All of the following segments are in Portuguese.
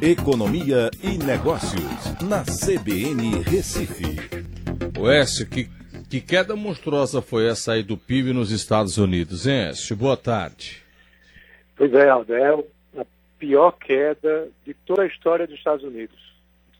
Economia e Negócios, na CBN Recife. O Écio, que, que queda monstruosa foi essa aí do PIB nos Estados Unidos, hein, Écio? Boa tarde. Pois é, Aldel, a pior queda de toda a história dos Estados Unidos.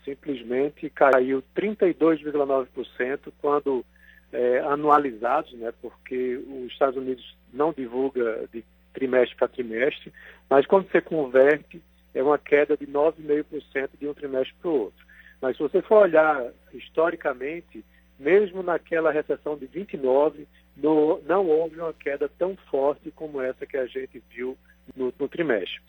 Simplesmente caiu 32,9% quando é, anualizados, né, porque os Estados Unidos não divulga de trimestre para trimestre, mas quando você converte, é uma queda de 9,5% de um trimestre para o outro. Mas se você for olhar historicamente, mesmo naquela recessão de 29, no, não houve uma queda tão forte como essa que a gente viu no, trimestre.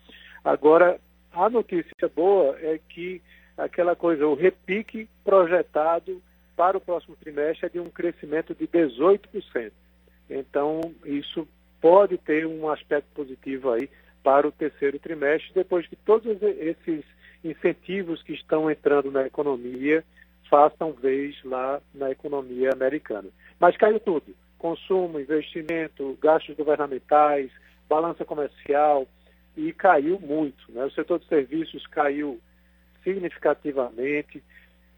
Agora, a notícia boa é que aquela coisa, o repique projetado para o próximo trimestre é de um crescimento de 18%. Então, isso pode ter um aspecto positivo aí para o terceiro trimestre, depois que todos esses incentivos que estão entrando na economia façam vez lá na economia americana. Mas caiu tudo: consumo, investimento, gastos governamentais, balança comercial, e caiu muito. Né? O setor de serviços caiu significativamente.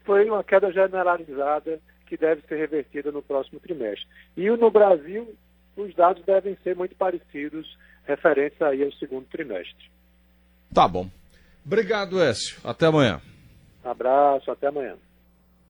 Foi uma queda generalizada que deve ser revertida no próximo trimestre. E no Brasil, os dados devem ser muito parecidos referentes aí ao segundo trimestre. Tá bom. Obrigado, Écio. Até amanhã. abraço, até amanhã.